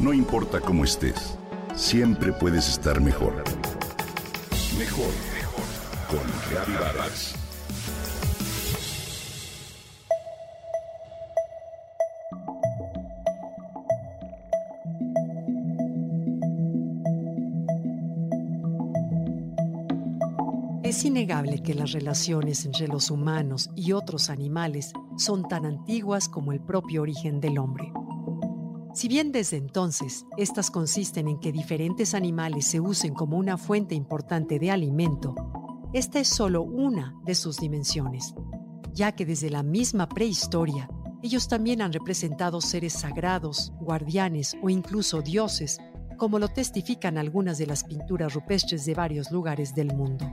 No importa cómo estés, siempre puedes estar mejor. Mejor, mejor. Con Reavivadas. Es innegable que las relaciones entre los humanos y otros animales son tan antiguas como el propio origen del hombre. Si bien desde entonces estas consisten en que diferentes animales se usen como una fuente importante de alimento, esta es solo una de sus dimensiones, ya que desde la misma prehistoria ellos también han representado seres sagrados, guardianes o incluso dioses, como lo testifican algunas de las pinturas rupestres de varios lugares del mundo.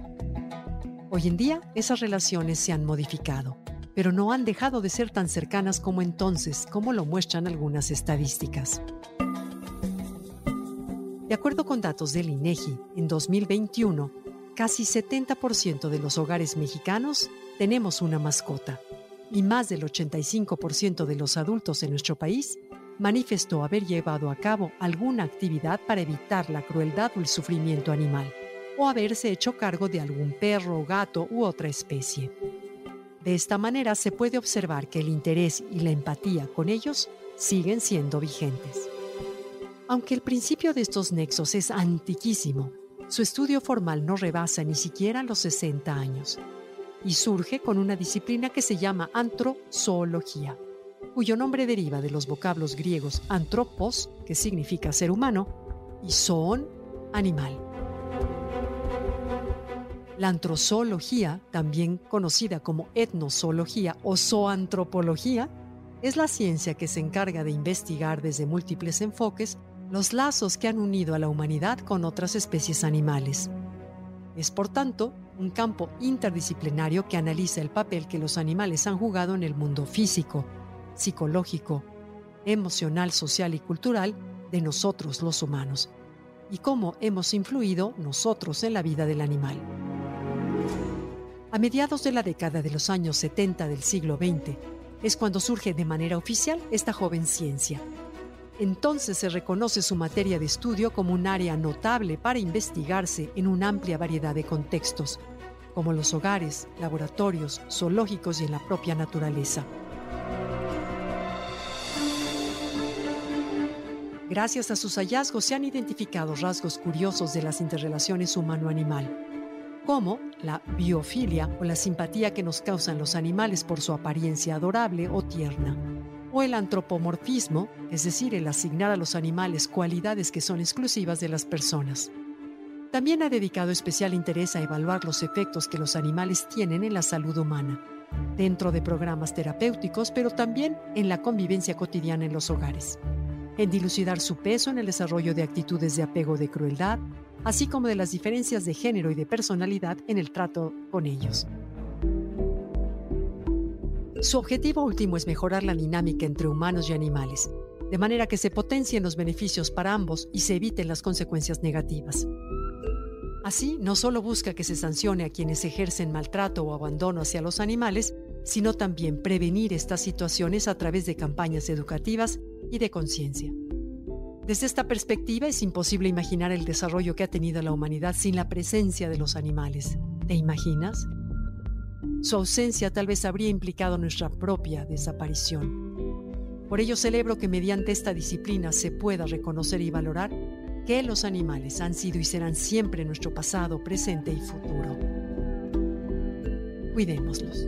Hoy en día esas relaciones se han modificado pero no han dejado de ser tan cercanas como entonces, como lo muestran algunas estadísticas. De acuerdo con datos del INEGI, en 2021, casi 70% de los hogares mexicanos tenemos una mascota y más del 85% de los adultos en nuestro país manifestó haber llevado a cabo alguna actividad para evitar la crueldad o el sufrimiento animal, o haberse hecho cargo de algún perro, gato u otra especie. De esta manera se puede observar que el interés y la empatía con ellos siguen siendo vigentes. Aunque el principio de estos nexos es antiquísimo, su estudio formal no rebasa ni siquiera los 60 años y surge con una disciplina que se llama antrozoología, cuyo nombre deriva de los vocablos griegos antropos, que significa ser humano, y zoon, animal. La antrozoología, también conocida como etnozoología o zoantropología, es la ciencia que se encarga de investigar desde múltiples enfoques los lazos que han unido a la humanidad con otras especies animales. Es, por tanto, un campo interdisciplinario que analiza el papel que los animales han jugado en el mundo físico, psicológico, emocional, social y cultural de nosotros los humanos, y cómo hemos influido nosotros en la vida del animal. A mediados de la década de los años 70 del siglo XX es cuando surge de manera oficial esta joven ciencia. Entonces se reconoce su materia de estudio como un área notable para investigarse en una amplia variedad de contextos, como los hogares, laboratorios, zoológicos y en la propia naturaleza. Gracias a sus hallazgos se han identificado rasgos curiosos de las interrelaciones humano-animal como la biofilia o la simpatía que nos causan los animales por su apariencia adorable o tierna, o el antropomorfismo, es decir, el asignar a los animales cualidades que son exclusivas de las personas. También ha dedicado especial interés a evaluar los efectos que los animales tienen en la salud humana, dentro de programas terapéuticos, pero también en la convivencia cotidiana en los hogares, en dilucidar su peso en el desarrollo de actitudes de apego de crueldad, así como de las diferencias de género y de personalidad en el trato con ellos. Su objetivo último es mejorar la dinámica entre humanos y animales, de manera que se potencien los beneficios para ambos y se eviten las consecuencias negativas. Así, no solo busca que se sancione a quienes ejercen maltrato o abandono hacia los animales, sino también prevenir estas situaciones a través de campañas educativas y de conciencia. Desde esta perspectiva es imposible imaginar el desarrollo que ha tenido la humanidad sin la presencia de los animales. ¿Te imaginas? Su ausencia tal vez habría implicado nuestra propia desaparición. Por ello celebro que mediante esta disciplina se pueda reconocer y valorar que los animales han sido y serán siempre nuestro pasado, presente y futuro. Cuidémoslos.